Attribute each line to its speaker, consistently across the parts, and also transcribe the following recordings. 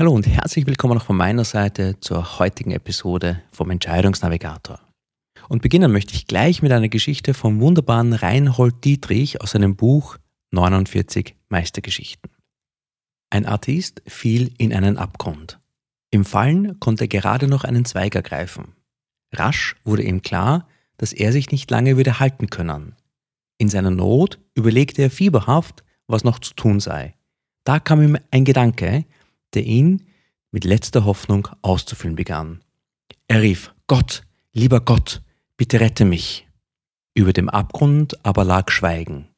Speaker 1: Hallo und herzlich willkommen auch von meiner Seite zur heutigen Episode vom Entscheidungsnavigator. Und beginnen möchte ich gleich mit einer Geschichte vom wunderbaren Reinhold Dietrich aus seinem Buch 49 Meistergeschichten. Ein Artist fiel in einen Abgrund. Im Fallen konnte er gerade noch einen Zweig ergreifen. Rasch wurde ihm klar, dass er sich nicht lange würde halten können. In seiner Not überlegte er fieberhaft, was noch zu tun sei. Da kam ihm ein Gedanke, der ihn mit letzter Hoffnung auszufüllen begann. Er rief, Gott, lieber Gott, bitte rette mich. Über dem Abgrund aber lag Schweigen.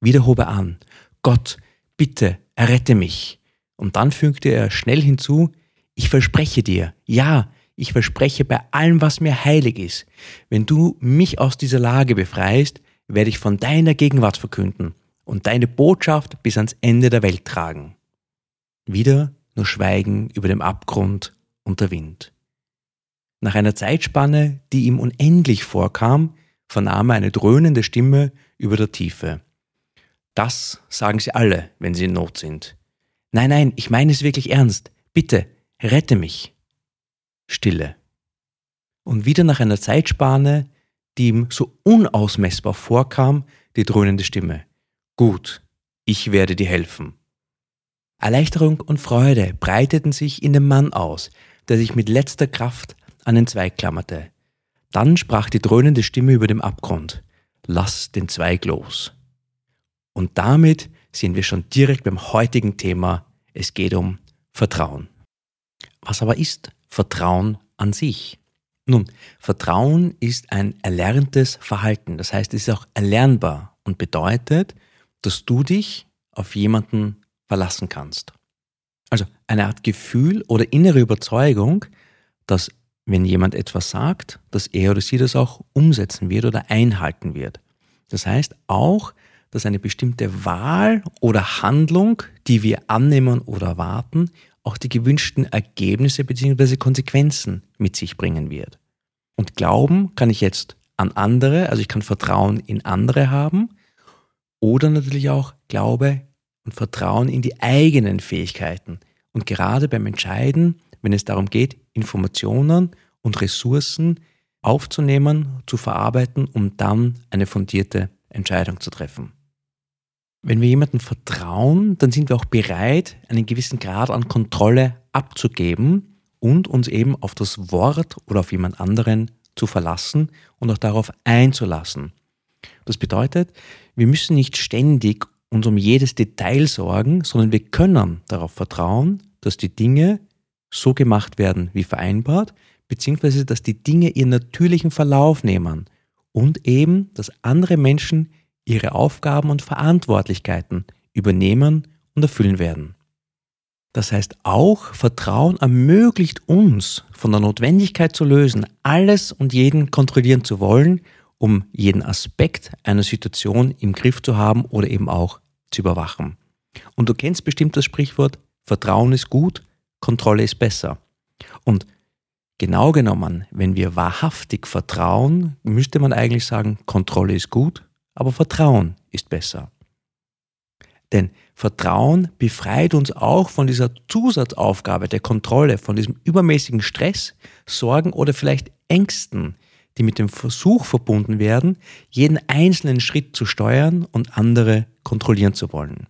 Speaker 1: Wieder hob er an, Gott, bitte, errette mich. Und dann fügte er schnell hinzu, ich verspreche dir, ja, ich verspreche bei allem, was mir heilig ist, wenn du mich aus dieser Lage befreist, werde ich von deiner Gegenwart verkünden und deine Botschaft bis ans Ende der Welt tragen. Wieder nur Schweigen über dem Abgrund und der Wind. Nach einer Zeitspanne, die ihm unendlich vorkam, vernahm er eine dröhnende Stimme über der Tiefe. Das sagen sie alle, wenn sie in Not sind. Nein, nein, ich meine es wirklich ernst. Bitte, rette mich. Stille. Und wieder nach einer Zeitspanne, die ihm so unausmessbar vorkam, die dröhnende Stimme. Gut, ich werde dir helfen. Erleichterung und Freude breiteten sich in dem Mann aus, der sich mit letzter Kraft an den Zweig klammerte. Dann sprach die dröhnende Stimme über dem Abgrund. Lass den Zweig los. Und damit sind wir schon direkt beim heutigen Thema. Es geht um Vertrauen. Was aber ist Vertrauen an sich? Nun, Vertrauen ist ein erlerntes Verhalten. Das heißt, es ist auch erlernbar und bedeutet, dass du dich auf jemanden verlassen kannst. Also eine Art Gefühl oder innere Überzeugung, dass wenn jemand etwas sagt, dass er oder sie das auch umsetzen wird oder einhalten wird. Das heißt auch, dass eine bestimmte Wahl oder Handlung, die wir annehmen oder erwarten, auch die gewünschten Ergebnisse bzw. Konsequenzen mit sich bringen wird. Und glauben kann ich jetzt an andere, also ich kann Vertrauen in andere haben oder natürlich auch Glaube und Vertrauen in die eigenen Fähigkeiten. Und gerade beim Entscheiden, wenn es darum geht, Informationen und Ressourcen aufzunehmen, zu verarbeiten, um dann eine fundierte Entscheidung zu treffen. Wenn wir jemandem vertrauen, dann sind wir auch bereit, einen gewissen Grad an Kontrolle abzugeben und uns eben auf das Wort oder auf jemand anderen zu verlassen und auch darauf einzulassen. Das bedeutet, wir müssen nicht ständig uns um jedes Detail sorgen, sondern wir können darauf vertrauen, dass die Dinge so gemacht werden wie vereinbart, beziehungsweise dass die Dinge ihren natürlichen Verlauf nehmen und eben, dass andere Menschen ihre Aufgaben und Verantwortlichkeiten übernehmen und erfüllen werden. Das heißt auch, Vertrauen ermöglicht uns von der Notwendigkeit zu lösen, alles und jeden kontrollieren zu wollen, um jeden Aspekt einer Situation im Griff zu haben oder eben auch zu überwachen. Und du kennst bestimmt das Sprichwort, Vertrauen ist gut, Kontrolle ist besser. Und genau genommen, wenn wir wahrhaftig vertrauen, müsste man eigentlich sagen, Kontrolle ist gut, aber Vertrauen ist besser. Denn Vertrauen befreit uns auch von dieser Zusatzaufgabe der Kontrolle, von diesem übermäßigen Stress, Sorgen oder vielleicht Ängsten, die mit dem Versuch verbunden werden, jeden einzelnen Schritt zu steuern und andere kontrollieren zu wollen.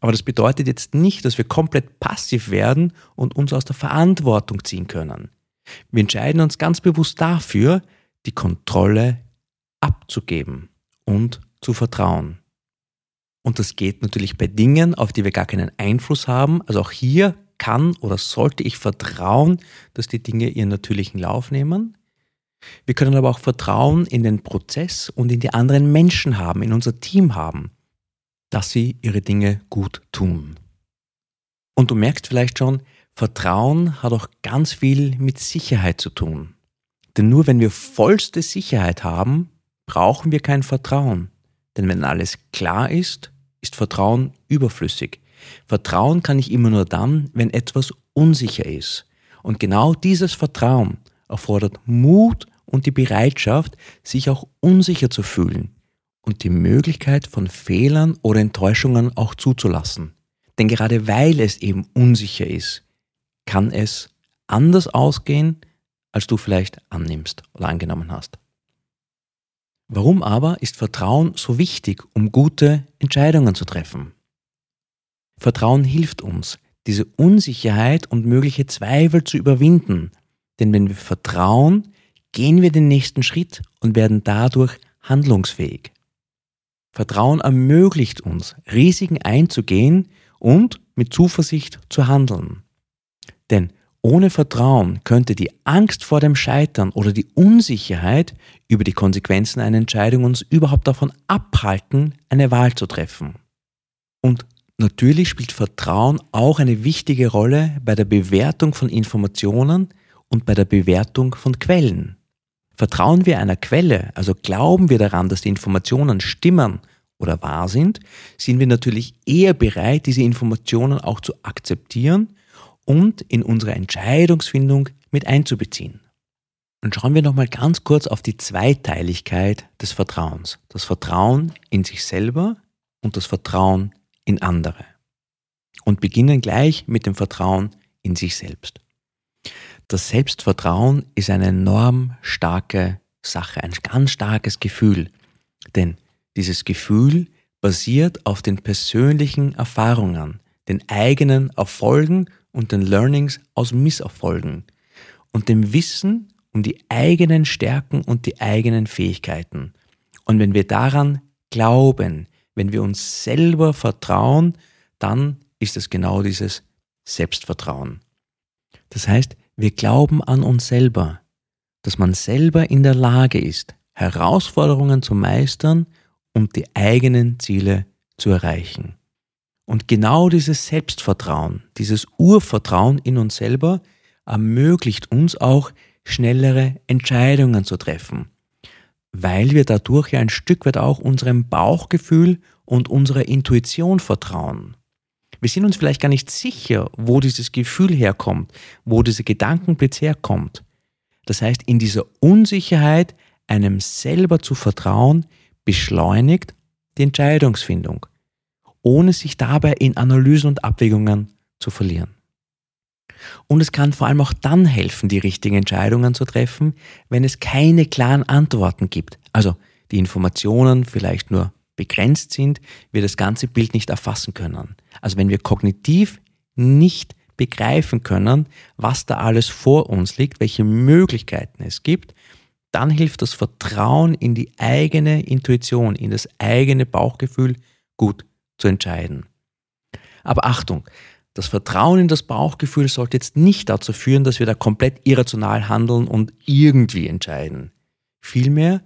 Speaker 1: Aber das bedeutet jetzt nicht, dass wir komplett passiv werden und uns aus der Verantwortung ziehen können. Wir entscheiden uns ganz bewusst dafür, die Kontrolle abzugeben und zu vertrauen. Und das geht natürlich bei Dingen, auf die wir gar keinen Einfluss haben. Also auch hier kann oder sollte ich vertrauen, dass die Dinge ihren natürlichen Lauf nehmen. Wir können aber auch Vertrauen in den Prozess und in die anderen Menschen haben, in unser Team haben, dass sie ihre Dinge gut tun. Und du merkst vielleicht schon, Vertrauen hat auch ganz viel mit Sicherheit zu tun. Denn nur wenn wir vollste Sicherheit haben, brauchen wir kein Vertrauen. Denn wenn alles klar ist, ist Vertrauen überflüssig. Vertrauen kann ich immer nur dann, wenn etwas unsicher ist. Und genau dieses Vertrauen erfordert Mut und die Bereitschaft, sich auch unsicher zu fühlen und die Möglichkeit von Fehlern oder Enttäuschungen auch zuzulassen. Denn gerade weil es eben unsicher ist, kann es anders ausgehen, als du vielleicht annimmst oder angenommen hast. Warum aber ist Vertrauen so wichtig, um gute Entscheidungen zu treffen? Vertrauen hilft uns, diese Unsicherheit und mögliche Zweifel zu überwinden. Denn wenn wir vertrauen, gehen wir den nächsten Schritt und werden dadurch handlungsfähig. Vertrauen ermöglicht uns, Risiken einzugehen und mit Zuversicht zu handeln. Denn ohne Vertrauen könnte die Angst vor dem Scheitern oder die Unsicherheit über die Konsequenzen einer Entscheidung uns überhaupt davon abhalten, eine Wahl zu treffen. Und natürlich spielt Vertrauen auch eine wichtige Rolle bei der Bewertung von Informationen und bei der Bewertung von Quellen. Vertrauen wir einer Quelle, also glauben wir daran, dass die Informationen stimmen oder wahr sind, sind wir natürlich eher bereit, diese Informationen auch zu akzeptieren und in unsere Entscheidungsfindung mit einzubeziehen. Und schauen wir nochmal ganz kurz auf die Zweiteiligkeit des Vertrauens. Das Vertrauen in sich selber und das Vertrauen in andere. Und beginnen gleich mit dem Vertrauen in sich selbst. Das Selbstvertrauen ist eine enorm starke Sache, ein ganz starkes Gefühl. Denn dieses Gefühl basiert auf den persönlichen Erfahrungen, den eigenen Erfolgen und den Learnings aus Misserfolgen und dem Wissen um die eigenen Stärken und die eigenen Fähigkeiten. Und wenn wir daran glauben, wenn wir uns selber vertrauen, dann ist es genau dieses Selbstvertrauen. Das heißt, wir glauben an uns selber, dass man selber in der Lage ist, Herausforderungen zu meistern und die eigenen Ziele zu erreichen. Und genau dieses Selbstvertrauen, dieses Urvertrauen in uns selber ermöglicht uns auch schnellere Entscheidungen zu treffen, weil wir dadurch ja ein Stück weit auch unserem Bauchgefühl und unserer Intuition vertrauen. Wir sind uns vielleicht gar nicht sicher, wo dieses Gefühl herkommt, wo dieser Gedankenblitz herkommt. Das heißt, in dieser Unsicherheit einem selber zu vertrauen, beschleunigt die Entscheidungsfindung, ohne sich dabei in Analysen und Abwägungen zu verlieren. Und es kann vor allem auch dann helfen, die richtigen Entscheidungen zu treffen, wenn es keine klaren Antworten gibt. Also die Informationen vielleicht nur begrenzt sind, wir das ganze Bild nicht erfassen können. Also wenn wir kognitiv nicht begreifen können, was da alles vor uns liegt, welche Möglichkeiten es gibt, dann hilft das Vertrauen in die eigene Intuition, in das eigene Bauchgefühl gut zu entscheiden. Aber Achtung, das Vertrauen in das Bauchgefühl sollte jetzt nicht dazu führen, dass wir da komplett irrational handeln und irgendwie entscheiden. Vielmehr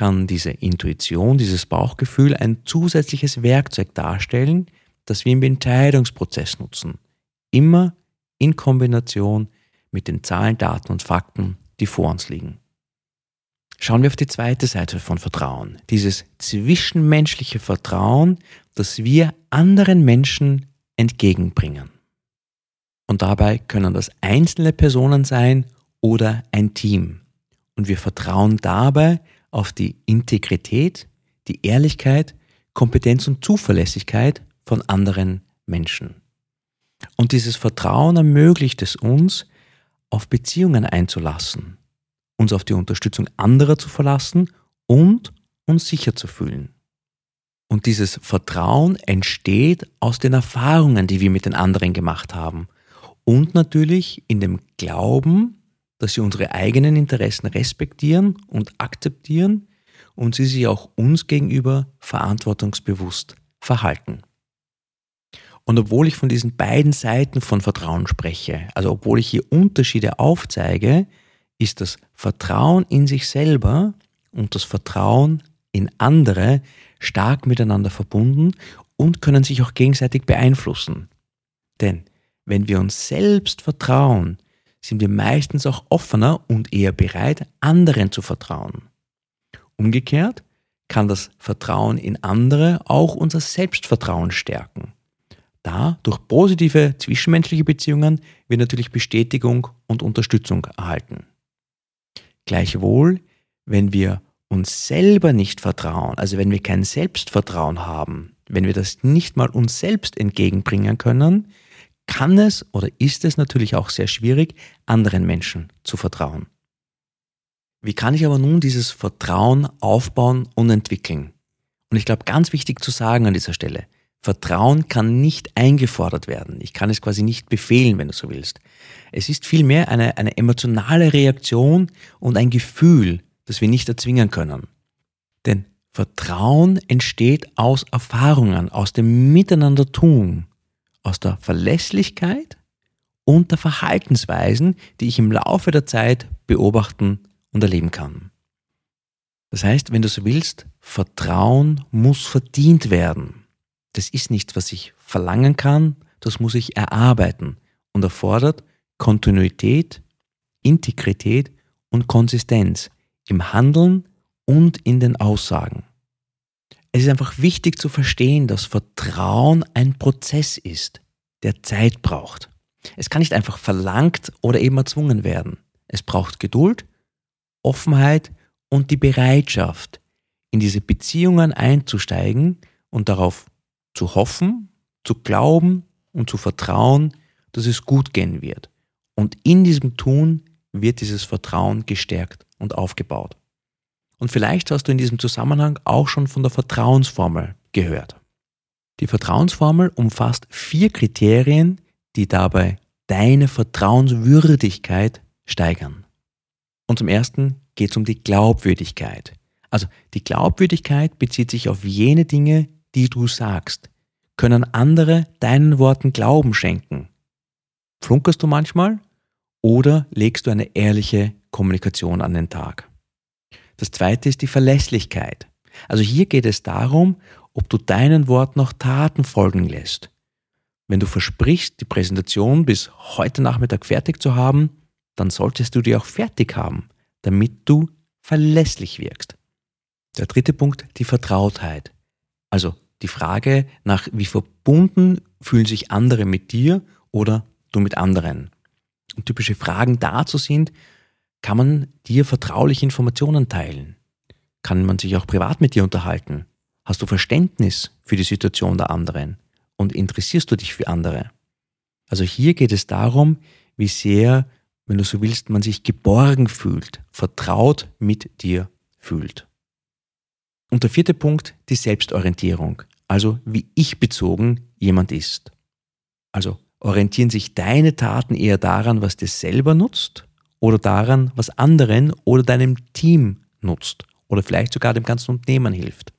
Speaker 1: kann diese Intuition, dieses Bauchgefühl ein zusätzliches Werkzeug darstellen, das wir im Entscheidungsprozess nutzen. Immer in Kombination mit den Zahlen, Daten und Fakten, die vor uns liegen. Schauen wir auf die zweite Seite von Vertrauen. Dieses zwischenmenschliche Vertrauen, das wir anderen Menschen entgegenbringen. Und dabei können das einzelne Personen sein oder ein Team. Und wir vertrauen dabei auf die Integrität, die Ehrlichkeit, Kompetenz und Zuverlässigkeit von anderen Menschen. Und dieses Vertrauen ermöglicht es uns, auf Beziehungen einzulassen, uns auf die Unterstützung anderer zu verlassen und uns sicher zu fühlen. Und dieses Vertrauen entsteht aus den Erfahrungen, die wir mit den anderen gemacht haben. Und natürlich in dem Glauben, dass sie unsere eigenen Interessen respektieren und akzeptieren und sie sich auch uns gegenüber verantwortungsbewusst verhalten. Und obwohl ich von diesen beiden Seiten von Vertrauen spreche, also obwohl ich hier Unterschiede aufzeige, ist das Vertrauen in sich selber und das Vertrauen in andere stark miteinander verbunden und können sich auch gegenseitig beeinflussen. Denn wenn wir uns selbst vertrauen, sind wir meistens auch offener und eher bereit, anderen zu vertrauen. Umgekehrt kann das Vertrauen in andere auch unser Selbstvertrauen stärken. Da durch positive zwischenmenschliche Beziehungen wir natürlich Bestätigung und Unterstützung erhalten. Gleichwohl, wenn wir uns selber nicht vertrauen, also wenn wir kein Selbstvertrauen haben, wenn wir das nicht mal uns selbst entgegenbringen können, kann es oder ist es natürlich auch sehr schwierig, anderen Menschen zu vertrauen. Wie kann ich aber nun dieses Vertrauen aufbauen und entwickeln? Und ich glaube, ganz wichtig zu sagen an dieser Stelle, Vertrauen kann nicht eingefordert werden. Ich kann es quasi nicht befehlen, wenn du so willst. Es ist vielmehr eine, eine emotionale Reaktion und ein Gefühl, das wir nicht erzwingen können. Denn Vertrauen entsteht aus Erfahrungen, aus dem Miteinandertun, aus der Verlässlichkeit und der Verhaltensweisen, die ich im Laufe der Zeit beobachten und erleben kann. Das heißt, wenn du so willst, Vertrauen muss verdient werden. Das ist nichts, was ich verlangen kann, das muss ich erarbeiten und erfordert Kontinuität, Integrität und Konsistenz im Handeln und in den Aussagen. Es ist einfach wichtig zu verstehen, dass Vertrauen ein Prozess ist, der Zeit braucht. Es kann nicht einfach verlangt oder eben erzwungen werden. Es braucht Geduld Offenheit und die Bereitschaft, in diese Beziehungen einzusteigen und darauf zu hoffen, zu glauben und zu vertrauen, dass es gut gehen wird. Und in diesem Tun wird dieses Vertrauen gestärkt und aufgebaut. Und vielleicht hast du in diesem Zusammenhang auch schon von der Vertrauensformel gehört. Die Vertrauensformel umfasst vier Kriterien, die dabei deine Vertrauenswürdigkeit steigern. Und zum Ersten geht es um die Glaubwürdigkeit. Also die Glaubwürdigkeit bezieht sich auf jene Dinge, die du sagst. Können andere deinen Worten Glauben schenken? Flunkerst du manchmal oder legst du eine ehrliche Kommunikation an den Tag? Das zweite ist die Verlässlichkeit. Also hier geht es darum, ob du deinen Wort noch Taten folgen lässt. Wenn du versprichst, die Präsentation bis heute Nachmittag fertig zu haben, dann solltest du die auch fertig haben, damit du verlässlich wirkst. Der dritte Punkt, die Vertrautheit. Also die Frage nach, wie verbunden fühlen sich andere mit dir oder du mit anderen. Und typische Fragen dazu sind, kann man dir vertrauliche Informationen teilen? Kann man sich auch privat mit dir unterhalten? Hast du Verständnis für die Situation der anderen? Und interessierst du dich für andere? Also hier geht es darum, wie sehr wenn du so willst, man sich geborgen fühlt, vertraut mit dir fühlt. Und der vierte Punkt, die Selbstorientierung, also wie ich bezogen jemand ist. Also orientieren sich deine Taten eher daran, was dir selber nutzt oder daran, was anderen oder deinem Team nutzt oder vielleicht sogar dem ganzen Unternehmen hilft.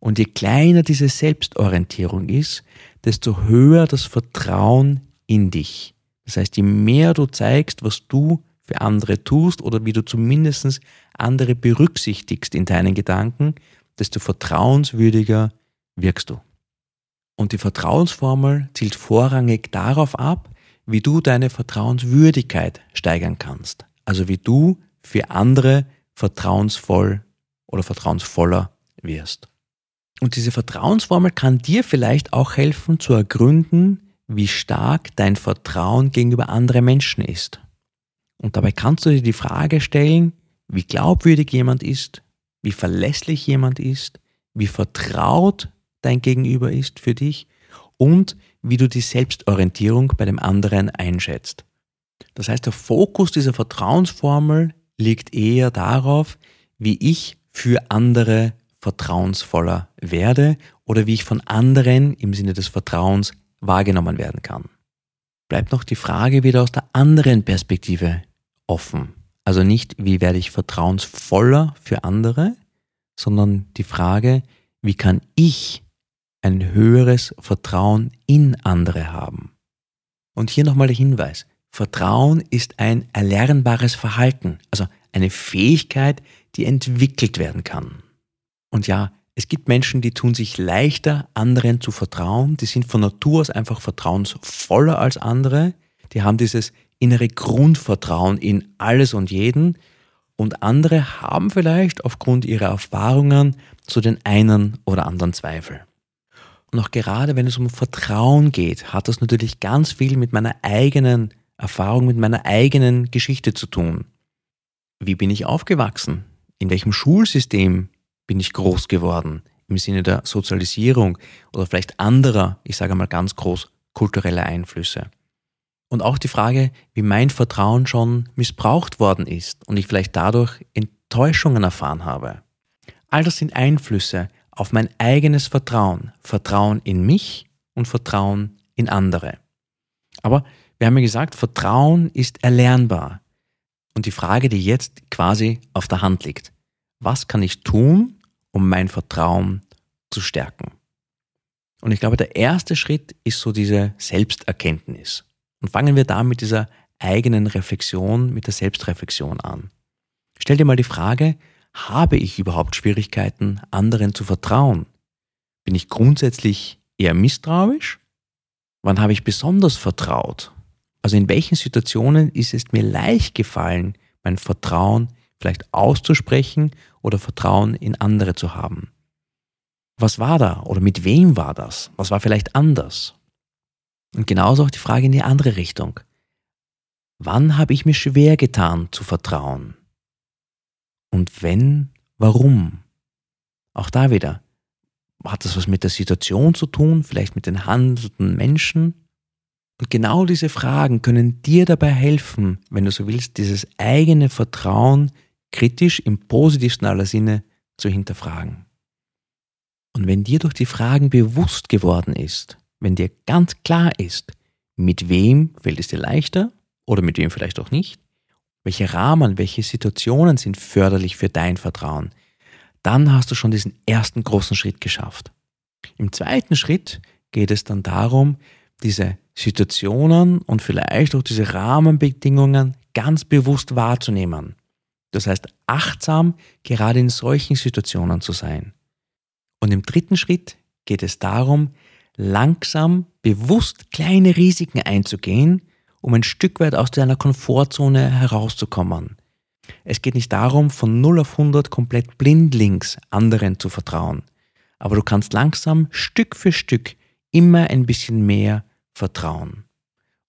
Speaker 1: Und je kleiner diese Selbstorientierung ist, desto höher das Vertrauen in dich, das heißt, je mehr du zeigst, was du für andere tust oder wie du zumindest andere berücksichtigst in deinen Gedanken, desto vertrauenswürdiger wirkst du. Und die Vertrauensformel zielt vorrangig darauf ab, wie du deine Vertrauenswürdigkeit steigern kannst. Also wie du für andere vertrauensvoll oder vertrauensvoller wirst. Und diese Vertrauensformel kann dir vielleicht auch helfen zu ergründen, wie stark dein Vertrauen gegenüber anderen Menschen ist. Und dabei kannst du dir die Frage stellen, wie glaubwürdig jemand ist, wie verlässlich jemand ist, wie vertraut dein Gegenüber ist für dich und wie du die Selbstorientierung bei dem anderen einschätzt. Das heißt, der Fokus dieser Vertrauensformel liegt eher darauf, wie ich für andere vertrauensvoller werde oder wie ich von anderen im Sinne des Vertrauens wahrgenommen werden kann. Bleibt noch die Frage wieder aus der anderen Perspektive offen. Also nicht, wie werde ich vertrauensvoller für andere, sondern die Frage, wie kann ich ein höheres Vertrauen in andere haben. Und hier nochmal der Hinweis. Vertrauen ist ein erlernbares Verhalten, also eine Fähigkeit, die entwickelt werden kann. Und ja, Es gibt Menschen, die tun sich leichter, anderen zu vertrauen. Die sind von Natur aus einfach vertrauensvoller als andere. Die haben dieses innere Grundvertrauen in alles und jeden. Und andere haben vielleicht aufgrund ihrer Erfahrungen zu den einen oder anderen Zweifel. Und auch gerade wenn es um Vertrauen geht, hat das natürlich ganz viel mit meiner eigenen Erfahrung, mit meiner eigenen Geschichte zu tun. Wie bin ich aufgewachsen? In welchem Schulsystem bin ich groß geworden? Im Sinne der Sozialisierung oder vielleicht anderer, ich sage mal ganz groß, kultureller Einflüsse. Und auch die Frage, wie mein Vertrauen schon missbraucht worden ist und ich vielleicht dadurch Enttäuschungen erfahren habe. All das sind Einflüsse auf mein eigenes Vertrauen. Vertrauen in mich und Vertrauen in andere. Aber wir haben ja gesagt, Vertrauen ist erlernbar. Und die Frage, die jetzt quasi auf der Hand liegt, was kann ich tun, um mein Vertrauen zu stärken? Und ich glaube, der erste Schritt ist so diese Selbsterkenntnis. Und fangen wir da mit dieser eigenen Reflexion, mit der Selbstreflexion an. Stell dir mal die Frage, habe ich überhaupt Schwierigkeiten, anderen zu vertrauen? Bin ich grundsätzlich eher misstrauisch? Wann habe ich besonders vertraut? Also in welchen Situationen ist es mir leicht gefallen, mein Vertrauen vielleicht auszusprechen oder Vertrauen in andere zu haben? Was war da oder mit wem war das? Was war vielleicht anders? Und genauso auch die Frage in die andere Richtung. Wann habe ich mir schwer getan zu vertrauen? Und wenn, warum? Auch da wieder. Hat das was mit der Situation zu tun, vielleicht mit den handelnden Menschen? Und genau diese Fragen können dir dabei helfen, wenn du so willst, dieses eigene Vertrauen kritisch im positivsten aller Sinne zu hinterfragen. Und wenn dir durch die Fragen bewusst geworden ist, wenn dir ganz klar ist, mit wem fällt es dir leichter oder mit wem vielleicht auch nicht, welche Rahmen, welche Situationen sind förderlich für dein Vertrauen, dann hast du schon diesen ersten großen Schritt geschafft. Im zweiten Schritt geht es dann darum, diese Situationen und vielleicht auch diese Rahmenbedingungen ganz bewusst wahrzunehmen. Das heißt, achtsam gerade in solchen Situationen zu sein. Und im dritten Schritt geht es darum, langsam, bewusst kleine Risiken einzugehen, um ein Stück weit aus deiner Komfortzone herauszukommen. Es geht nicht darum, von 0 auf 100 komplett blindlings anderen zu vertrauen, aber du kannst langsam, Stück für Stück, immer ein bisschen mehr vertrauen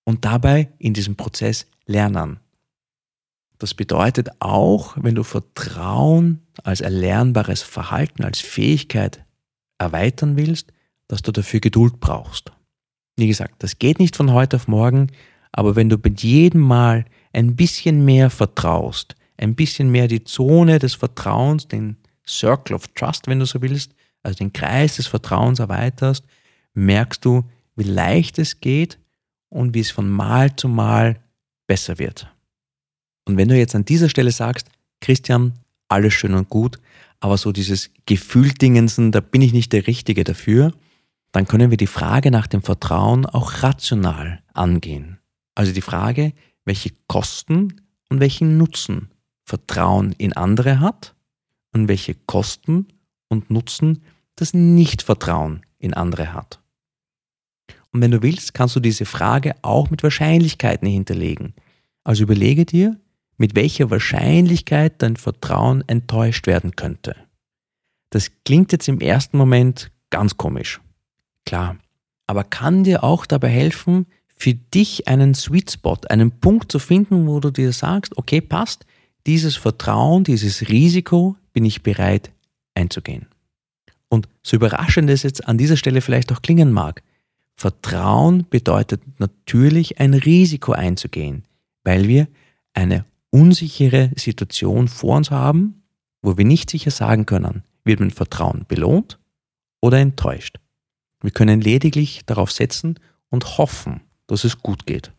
Speaker 1: und dabei in diesem Prozess lernen. Das bedeutet auch, wenn du Vertrauen als erlernbares Verhalten, als Fähigkeit erweitern willst, dass du dafür Geduld brauchst. Wie gesagt, das geht nicht von heute auf morgen, aber wenn du mit jedem Mal ein bisschen mehr vertraust, ein bisschen mehr die Zone des Vertrauens, den Circle of Trust, wenn du so willst, also den Kreis des Vertrauens erweiterst, merkst du, wie leicht es geht und wie es von Mal zu Mal besser wird. Und wenn du jetzt an dieser Stelle sagst, Christian, alles schön und gut, aber so dieses Gefühldingensen, da bin ich nicht der Richtige dafür, dann können wir die Frage nach dem Vertrauen auch rational angehen. Also die Frage, welche Kosten und welchen Nutzen Vertrauen in andere hat und welche Kosten und Nutzen das Nichtvertrauen in andere hat. Und wenn du willst, kannst du diese Frage auch mit Wahrscheinlichkeiten hinterlegen. Also überlege dir, mit welcher Wahrscheinlichkeit dein Vertrauen enttäuscht werden könnte. Das klingt jetzt im ersten Moment ganz komisch klar. Aber kann dir auch dabei helfen, für dich einen Sweet Spot, einen Punkt zu finden, wo du dir sagst, okay, passt, dieses Vertrauen, dieses Risiko bin ich bereit einzugehen. Und so überraschend es jetzt an dieser Stelle vielleicht auch klingen mag, Vertrauen bedeutet natürlich ein Risiko einzugehen, weil wir eine unsichere Situation vor uns haben, wo wir nicht sicher sagen können, wird mein Vertrauen belohnt oder enttäuscht. Wir können lediglich darauf setzen und hoffen, dass es gut geht.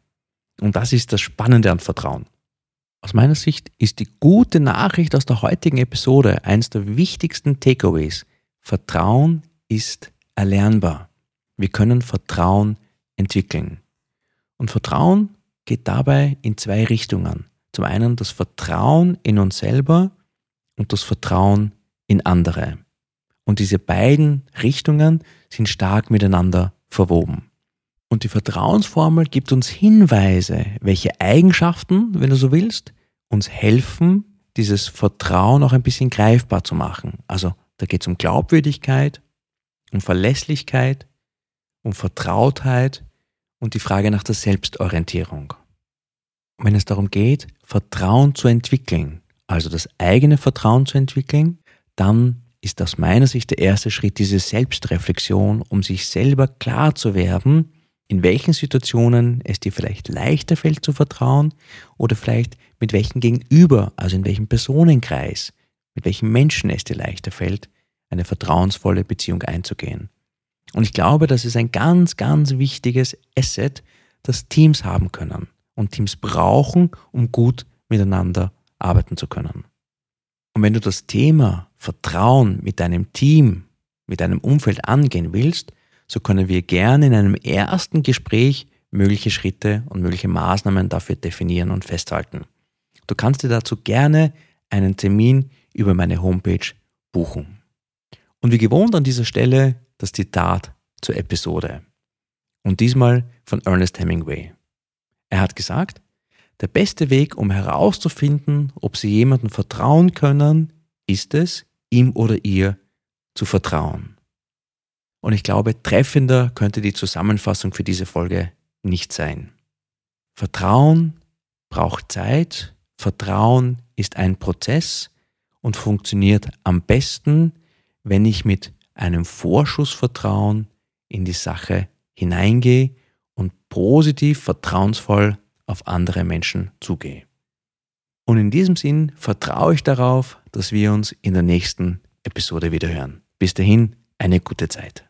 Speaker 1: Und das ist das Spannende an Vertrauen. Aus meiner Sicht ist die gute Nachricht aus der heutigen Episode eines der wichtigsten Takeaways. Vertrauen ist erlernbar. Wir können Vertrauen entwickeln. Und Vertrauen geht dabei in zwei Richtungen. Zum einen das Vertrauen in uns selber und das Vertrauen in andere. Und diese beiden Richtungen sind stark miteinander verwoben. Und die Vertrauensformel gibt uns Hinweise, welche Eigenschaften, wenn du so willst, uns helfen, dieses Vertrauen auch ein bisschen greifbar zu machen. Also da geht es um Glaubwürdigkeit, um Verlässlichkeit, um Vertrautheit und die Frage nach der Selbstorientierung. Und wenn es darum geht, Vertrauen zu entwickeln, also das eigene Vertrauen zu entwickeln, dann ist aus meiner Sicht der erste Schritt diese Selbstreflexion, um sich selber klar zu werden, in welchen Situationen es dir vielleicht leichter fällt zu vertrauen oder vielleicht mit welchem Gegenüber, also in welchem Personenkreis, mit welchen Menschen es dir leichter fällt, eine vertrauensvolle Beziehung einzugehen. Und ich glaube, das ist ein ganz, ganz wichtiges Asset, das Teams haben können und Teams brauchen, um gut miteinander arbeiten zu können. Und wenn du das Thema Vertrauen mit deinem Team, mit deinem Umfeld angehen willst, so können wir gerne in einem ersten Gespräch mögliche Schritte und mögliche Maßnahmen dafür definieren und festhalten. Du kannst dir dazu gerne einen Termin über meine Homepage buchen. Und wie gewohnt an dieser Stelle das Zitat zur Episode. Und diesmal von Ernest Hemingway. Er hat gesagt, der beste Weg, um herauszufinden, ob Sie jemandem vertrauen können, ist es, ihm oder ihr zu vertrauen. Und ich glaube, treffender könnte die Zusammenfassung für diese Folge nicht sein. Vertrauen braucht Zeit, Vertrauen ist ein Prozess und funktioniert am besten, wenn ich mit einem Vorschussvertrauen in die Sache hineingehe und positiv, vertrauensvoll auf andere Menschen zugehe. Und in diesem Sinn vertraue ich darauf, dass wir uns in der nächsten Episode wieder hören. Bis dahin, eine gute Zeit.